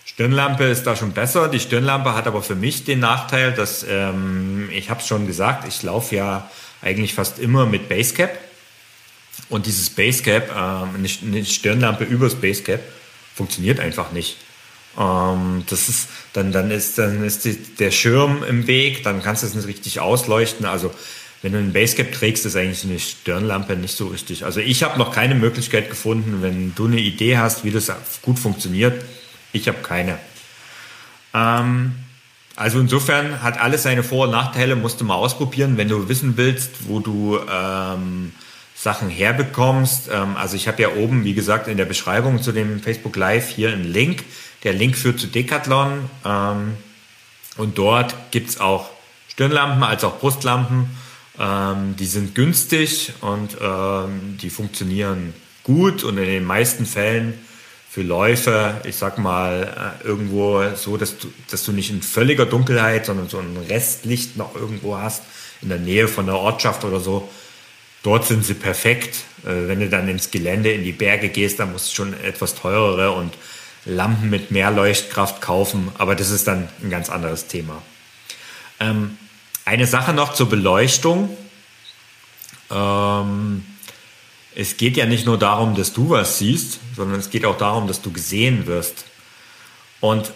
Stirnlampe ist da schon besser. Die Stirnlampe hat aber für mich den Nachteil, dass ähm, ich habe es schon gesagt, ich laufe ja eigentlich fast immer mit Basecap. Und dieses Basecap, ähm, eine Stirnlampe übers Basecap, funktioniert einfach nicht. Ähm, das ist, dann, dann ist, dann ist die, der Schirm im Weg, dann kannst du es nicht richtig ausleuchten. Also wenn du ein Basecap trägst, ist eigentlich eine Stirnlampe nicht so richtig. Also ich habe noch keine Möglichkeit gefunden, wenn du eine Idee hast, wie das gut funktioniert. Ich habe keine. Ähm, also insofern hat alles seine Vor- und Nachteile, musst du mal ausprobieren, wenn du wissen willst, wo du ähm, Sachen herbekommst. Ähm, also ich habe ja oben, wie gesagt, in der Beschreibung zu dem Facebook Live hier einen Link. Der Link führt zu Decathlon ähm, und dort gibt es auch Stirnlampen als auch Brustlampen ähm, die sind günstig und ähm, die funktionieren gut und in den meisten Fällen für Läufe, ich sag mal, äh, irgendwo so, dass du, dass du nicht in völliger Dunkelheit, sondern so ein Restlicht noch irgendwo hast, in der Nähe von der Ortschaft oder so. Dort sind sie perfekt. Äh, wenn du dann ins Gelände, in die Berge gehst, dann musst du schon etwas teurere und Lampen mit mehr Leuchtkraft kaufen. Aber das ist dann ein ganz anderes Thema. Ähm, eine Sache noch zur Beleuchtung. Ähm, es geht ja nicht nur darum, dass du was siehst, sondern es geht auch darum, dass du gesehen wirst. Und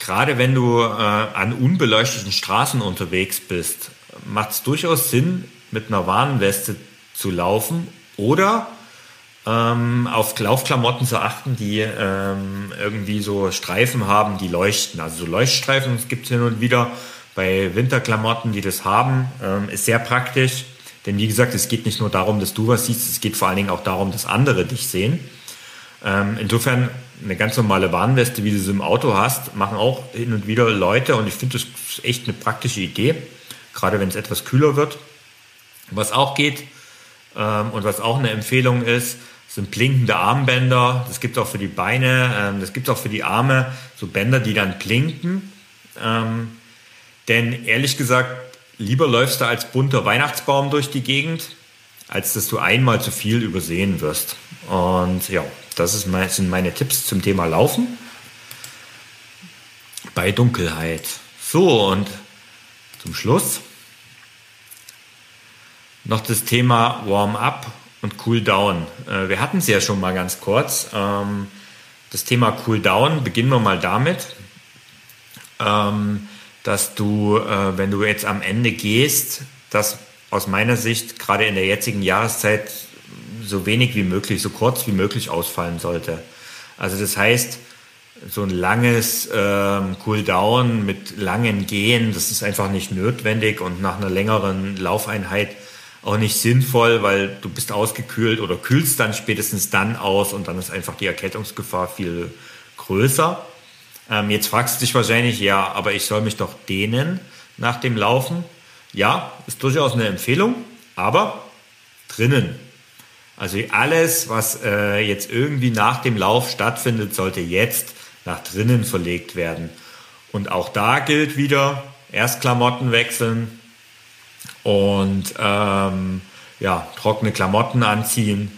gerade wenn du äh, an unbeleuchteten Straßen unterwegs bist, macht es durchaus Sinn, mit einer Warnweste zu laufen oder ähm, auf Laufklamotten zu achten, die ähm, irgendwie so Streifen haben, die leuchten. Also so Leuchtstreifen gibt es hin und wieder bei Winterklamotten, die das haben, ähm, ist sehr praktisch. Denn wie gesagt, es geht nicht nur darum, dass du was siehst, es geht vor allen Dingen auch darum, dass andere dich sehen. Ähm, insofern eine ganz normale Warnweste, wie du sie im Auto hast, machen auch hin und wieder Leute und ich finde das echt eine praktische Idee, gerade wenn es etwas kühler wird. Was auch geht ähm, und was auch eine Empfehlung ist, sind blinkende Armbänder. Das gibt es auch für die Beine, das gibt es auch für die Arme, so Bänder, die dann blinken. Ähm, denn ehrlich gesagt, lieber läufst du als bunter Weihnachtsbaum durch die Gegend, als dass du einmal zu viel übersehen wirst. Und ja, das mein, sind meine Tipps zum Thema Laufen bei Dunkelheit. So, und zum Schluss noch das Thema Warm-up und Cool-down. Äh, wir hatten es ja schon mal ganz kurz. Ähm, das Thema Cool-down, beginnen wir mal damit. Ähm, dass du, äh, wenn du jetzt am Ende gehst, dass aus meiner Sicht gerade in der jetzigen Jahreszeit so wenig wie möglich, so kurz wie möglich ausfallen sollte. Also das heißt, so ein langes ähm, Cooldown mit langen Gehen, das ist einfach nicht notwendig und nach einer längeren Laufeinheit auch nicht sinnvoll, weil du bist ausgekühlt oder kühlst dann spätestens dann aus und dann ist einfach die Erkältungsgefahr viel größer. Ähm, jetzt fragst du dich wahrscheinlich, ja, aber ich soll mich doch dehnen nach dem Laufen. Ja, ist durchaus eine Empfehlung, aber drinnen. Also alles, was äh, jetzt irgendwie nach dem Lauf stattfindet, sollte jetzt nach drinnen verlegt werden. Und auch da gilt wieder, erst Klamotten wechseln und ähm, ja, trockene Klamotten anziehen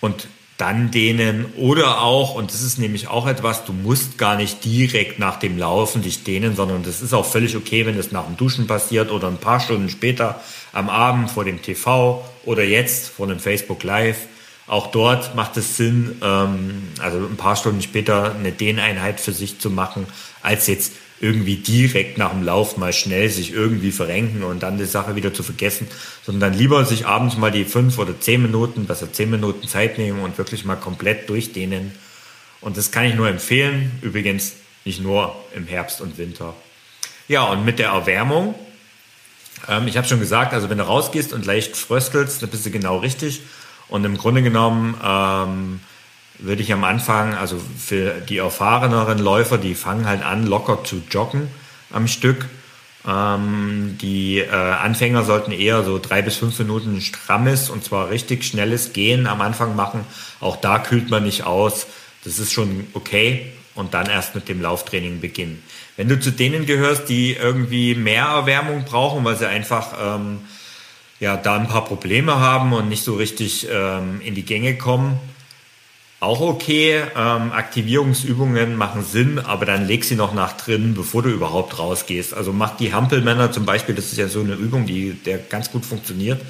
und dann dehnen oder auch, und das ist nämlich auch etwas, du musst gar nicht direkt nach dem Laufen dich dehnen, sondern das ist auch völlig okay, wenn es nach dem Duschen passiert oder ein paar Stunden später am Abend vor dem TV oder jetzt vor einem Facebook Live. Auch dort macht es Sinn, ähm, also ein paar Stunden später eine Dehneinheit für sich zu machen, als jetzt irgendwie direkt nach dem Lauf mal schnell sich irgendwie verrenken und dann die Sache wieder zu vergessen, sondern dann lieber sich abends mal die fünf oder zehn Minuten, besser zehn Minuten Zeit nehmen und wirklich mal komplett durchdehnen. Und das kann ich nur empfehlen. Übrigens nicht nur im Herbst und Winter. Ja, und mit der Erwärmung, ähm, ich habe schon gesagt, also wenn du rausgehst und leicht fröstelst, dann bist du genau richtig. Und im Grunde genommen ähm, würde ich am Anfang, also für die erfahreneren Läufer, die fangen halt an, locker zu joggen am Stück. Ähm, die äh, Anfänger sollten eher so drei bis fünf Minuten strammes und zwar richtig schnelles Gehen am Anfang machen. Auch da kühlt man nicht aus. Das ist schon okay und dann erst mit dem Lauftraining beginnen. Wenn du zu denen gehörst, die irgendwie mehr Erwärmung brauchen, weil sie einfach ähm, ja da ein paar Probleme haben und nicht so richtig ähm, in die Gänge kommen, auch okay. Ähm, Aktivierungsübungen machen Sinn, aber dann leg sie noch nach drin, bevor du überhaupt rausgehst. Also mach die Hampelmänner zum Beispiel, das ist ja so eine Übung, die der ganz gut funktioniert.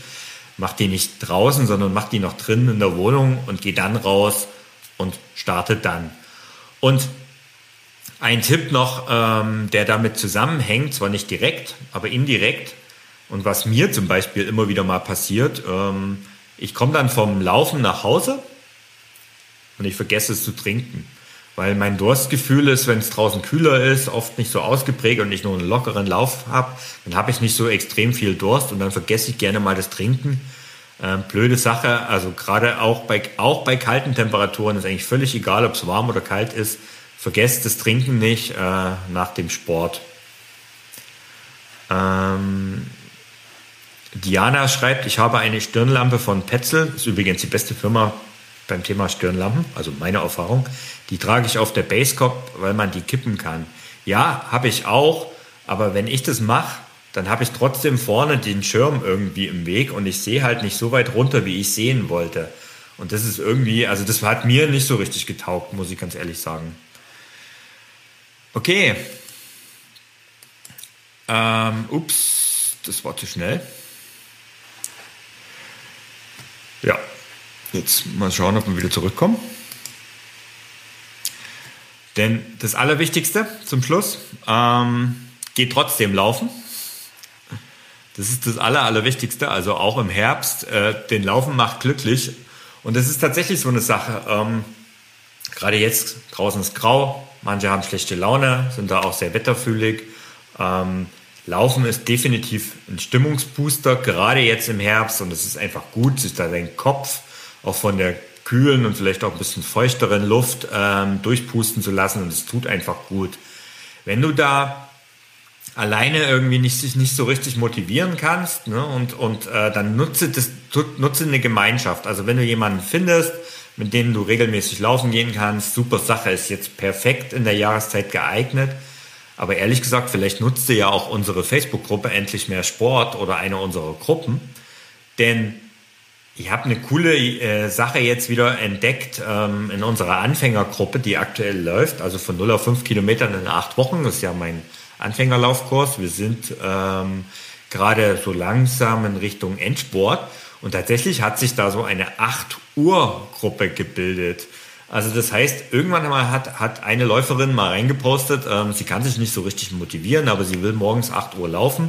Mach die nicht draußen, sondern mach die noch drin in der Wohnung und geh dann raus und startet dann. Und ein Tipp noch, ähm, der damit zusammenhängt, zwar nicht direkt, aber indirekt. Und was mir zum Beispiel immer wieder mal passiert, ähm, ich komme dann vom Laufen nach Hause und ich vergesse es zu trinken. Weil mein Durstgefühl ist, wenn es draußen kühler ist, oft nicht so ausgeprägt und ich nur einen lockeren Lauf habe, dann habe ich nicht so extrem viel Durst und dann vergesse ich gerne mal das Trinken. Ähm, blöde Sache, also gerade auch bei, auch bei kalten Temperaturen ist eigentlich völlig egal, ob es warm oder kalt ist. Vergesst das Trinken nicht äh, nach dem Sport. Ähm, Diana schreibt, ich habe eine Stirnlampe von Petzl, ist übrigens die beste Firma beim Thema Stirnlampen, also meine Erfahrung, die trage ich auf der Basecop, weil man die kippen kann. Ja, habe ich auch, aber wenn ich das mache, dann habe ich trotzdem vorne den Schirm irgendwie im Weg und ich sehe halt nicht so weit runter, wie ich sehen wollte. Und das ist irgendwie, also das hat mir nicht so richtig getaugt, muss ich ganz ehrlich sagen. Okay. Ähm, ups, das war zu schnell. Ja, Jetzt mal schauen, ob wir wieder zurückkommen. Denn das Allerwichtigste zum Schluss, ähm, geht trotzdem laufen. Das ist das Aller, Allerwichtigste, also auch im Herbst. Äh, den Laufen macht glücklich. Und das ist tatsächlich so eine Sache. Ähm, gerade jetzt, draußen ist grau, manche haben schlechte Laune, sind da auch sehr wetterfühlig. Ähm, Laufen ist definitiv ein Stimmungsbooster, gerade jetzt im Herbst. Und es ist einfach gut, sich da den Kopf auch von der kühlen und vielleicht auch ein bisschen feuchteren Luft ähm, durchpusten zu lassen und es tut einfach gut. Wenn du da alleine irgendwie nicht, sich nicht so richtig motivieren kannst ne, und, und äh, dann nutze, das, nutze eine Gemeinschaft. Also wenn du jemanden findest, mit dem du regelmäßig laufen gehen kannst, super Sache, ist jetzt perfekt in der Jahreszeit geeignet. Aber ehrlich gesagt, vielleicht nutzt du ja auch unsere Facebook-Gruppe Endlich mehr Sport oder eine unserer Gruppen. Denn ich habe eine coole äh, Sache jetzt wieder entdeckt ähm, in unserer Anfängergruppe, die aktuell läuft, also von 0 auf 5 Kilometern in acht Wochen. Das ist ja mein Anfängerlaufkurs. Wir sind ähm, gerade so langsam in Richtung Endsport. Und tatsächlich hat sich da so eine 8 Uhr Gruppe gebildet. Also das heißt, irgendwann mal hat, hat eine Läuferin mal reingepostet, ähm, sie kann sich nicht so richtig motivieren, aber sie will morgens 8 Uhr laufen.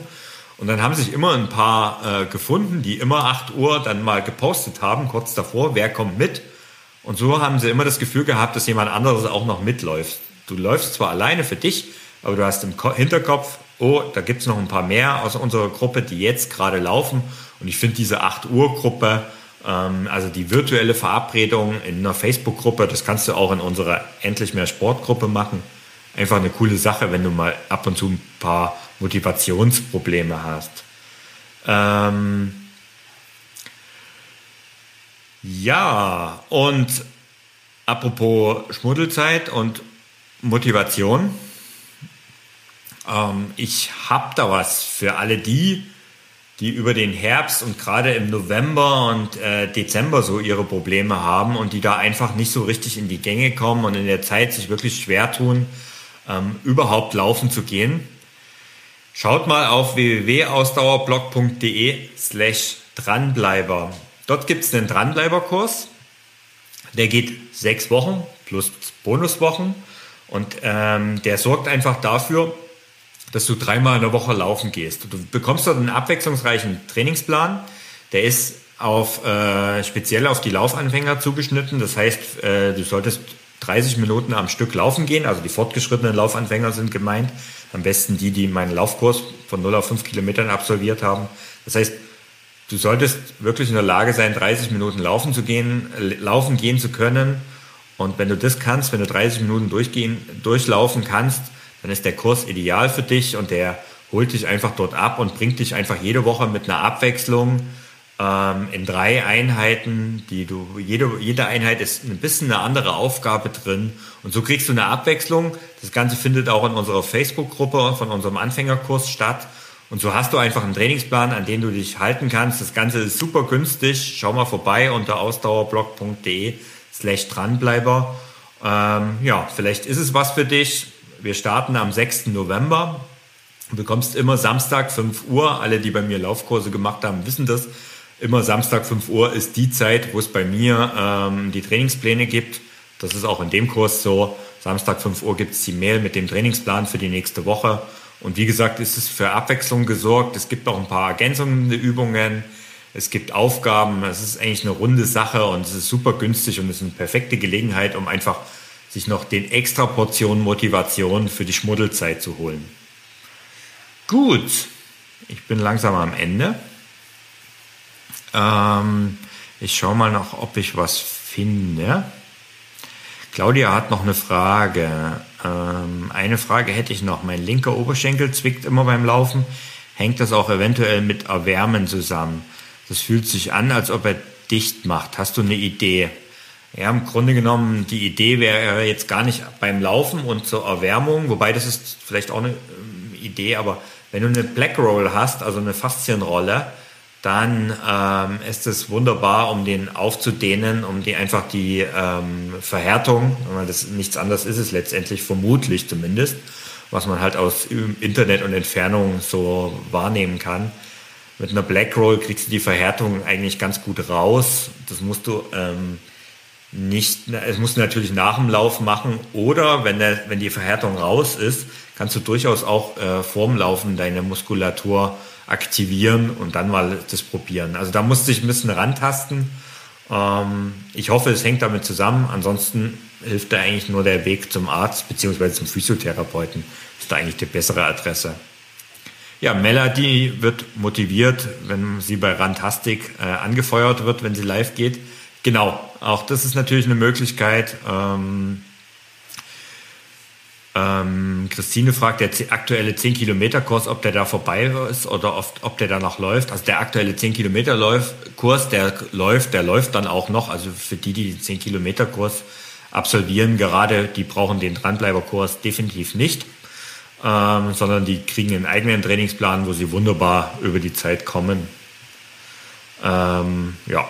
Und dann haben sich immer ein paar äh, gefunden, die immer 8 Uhr dann mal gepostet haben, kurz davor, wer kommt mit. Und so haben sie immer das Gefühl gehabt, dass jemand anderes auch noch mitläuft. Du läufst zwar alleine für dich, aber du hast im Hinterkopf, oh, da gibt es noch ein paar mehr aus unserer Gruppe, die jetzt gerade laufen. Und ich finde diese 8 Uhr Gruppe, ähm, also die virtuelle Verabredung in einer Facebook-Gruppe, das kannst du auch in unserer Endlich mehr Sportgruppe machen. Einfach eine coole Sache, wenn du mal ab und zu ein paar Motivationsprobleme hast. Ähm ja, und apropos Schmuddelzeit und Motivation. Ähm, ich habe da was für alle die, die über den Herbst und gerade im November und äh, Dezember so ihre Probleme haben und die da einfach nicht so richtig in die Gänge kommen und in der Zeit sich wirklich schwer tun, ähm, überhaupt laufen zu gehen. Schaut mal auf www.ausdauerblog.de slash Dranbleiber. Dort gibt es einen Dranbleiberkurs. Der geht sechs Wochen plus Bonuswochen und ähm, der sorgt einfach dafür, dass du dreimal in der Woche laufen gehst. Du bekommst dort einen abwechslungsreichen Trainingsplan. Der ist auf, äh, speziell auf die Laufanfänger zugeschnitten. Das heißt, äh, du solltest 30 Minuten am Stück laufen gehen. Also die fortgeschrittenen Laufanfänger sind gemeint. Am besten die, die meinen Laufkurs von 0 auf 5 Kilometern absolviert haben. Das heißt, du solltest wirklich in der Lage sein, 30 Minuten laufen zu gehen, laufen gehen zu können. Und wenn du das kannst, wenn du 30 Minuten durchgehen, durchlaufen kannst, dann ist der Kurs ideal für dich und der holt dich einfach dort ab und bringt dich einfach jede Woche mit einer Abwechslung ähm, in drei Einheiten, die du, jede, jede Einheit ist ein bisschen eine andere Aufgabe drin und so kriegst du eine Abwechslung. Das Ganze findet auch in unserer Facebook-Gruppe von unserem Anfängerkurs statt. Und so hast du einfach einen Trainingsplan, an den du dich halten kannst. Das Ganze ist super günstig. Schau mal vorbei unter ausdauerblog.de slash dranbleiber. Ähm, ja, vielleicht ist es was für dich. Wir starten am 6. November. Du bekommst immer Samstag 5 Uhr. Alle, die bei mir Laufkurse gemacht haben, wissen das. Immer Samstag 5 Uhr ist die Zeit, wo es bei mir ähm, die Trainingspläne gibt. Das ist auch in dem Kurs so. Samstag 5 Uhr gibt es die Mail mit dem Trainingsplan für die nächste Woche. Und wie gesagt, ist es für Abwechslung gesorgt. Es gibt auch ein paar ergänzende Übungen. Es gibt Aufgaben. Es ist eigentlich eine runde Sache und es ist super günstig und es ist eine perfekte Gelegenheit, um einfach sich noch den extra Portion Motivation für die Schmuddelzeit zu holen. Gut, ich bin langsam am Ende. Ähm, ich schaue mal noch, ob ich was finde. Claudia hat noch eine Frage. Ähm, eine Frage hätte ich noch. Mein linker Oberschenkel zwickt immer beim Laufen. Hängt das auch eventuell mit Erwärmen zusammen? Das fühlt sich an, als ob er dicht macht. Hast du eine Idee? Ja, im Grunde genommen, die Idee wäre jetzt gar nicht beim Laufen und zur Erwärmung, wobei das ist vielleicht auch eine ähm, Idee, aber wenn du eine Black Roll hast, also eine Faszienrolle, dann ähm, ist es wunderbar, um den aufzudehnen, um die einfach die ähm, Verhärtung, das nichts anderes ist es letztendlich, vermutlich zumindest, was man halt aus Internet und Entfernung so wahrnehmen kann. Mit einer Black Roll kriegst du die Verhärtung eigentlich ganz gut raus. Das musst du ähm, nicht, es musst du natürlich nach dem Lauf machen oder wenn, der, wenn die Verhärtung raus ist, kannst du durchaus auch äh, vorm Laufen deine Muskulatur aktivieren und dann mal das probieren. Also da musst du dich ein bisschen rantasten. Ähm, ich hoffe, es hängt damit zusammen. Ansonsten hilft da eigentlich nur der Weg zum Arzt beziehungsweise zum Physiotherapeuten. Ist da eigentlich die bessere Adresse. Ja, Melody wird motiviert, wenn sie bei Rantastic äh, angefeuert wird, wenn sie live geht. Genau, auch das ist natürlich eine Möglichkeit. Ähm, ähm, Christine fragt, der aktuelle 10 Kilometer Kurs, ob der da vorbei ist oder ob, ob der da noch läuft. Also der aktuelle 10 Kilometer Kurs, der läuft, der läuft dann auch noch. Also für die, die den 10 Kilometer Kurs absolvieren, gerade die brauchen den Dranbleiberkurs definitiv nicht, ähm, sondern die kriegen einen eigenen Trainingsplan, wo sie wunderbar über die Zeit kommen. Ähm, ja,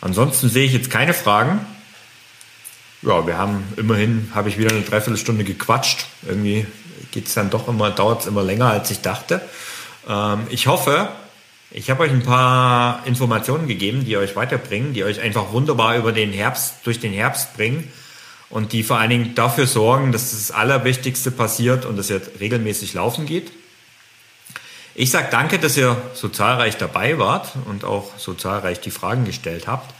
Ansonsten sehe ich jetzt keine Fragen. Ja, wir haben immerhin, habe ich wieder eine Dreiviertelstunde gequatscht. Irgendwie geht es dann doch immer, dauert es immer länger, als ich dachte. Ähm, ich hoffe, ich habe euch ein paar Informationen gegeben, die euch weiterbringen, die euch einfach wunderbar über den Herbst, durch den Herbst bringen und die vor allen Dingen dafür sorgen, dass das Allerwichtigste passiert und dass ihr regelmäßig laufen geht. Ich sage danke, dass ihr so zahlreich dabei wart und auch so zahlreich die Fragen gestellt habt.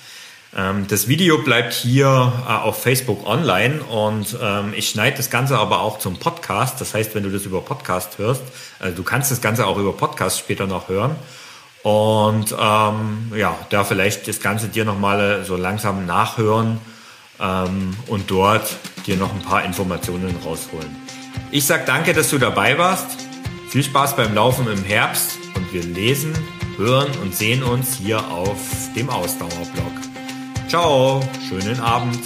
Ähm, das Video bleibt hier äh, auf Facebook online und ähm, ich schneide das Ganze aber auch zum Podcast. Das heißt, wenn du das über Podcast hörst, also du kannst das Ganze auch über Podcast später noch hören. Und ähm, ja, da vielleicht das Ganze dir nochmal so langsam nachhören ähm, und dort dir noch ein paar Informationen rausholen. Ich sag danke, dass du dabei warst. Viel Spaß beim Laufen im Herbst und wir lesen, hören und sehen uns hier auf dem Ausdauerblog. Ciao, schönen Abend.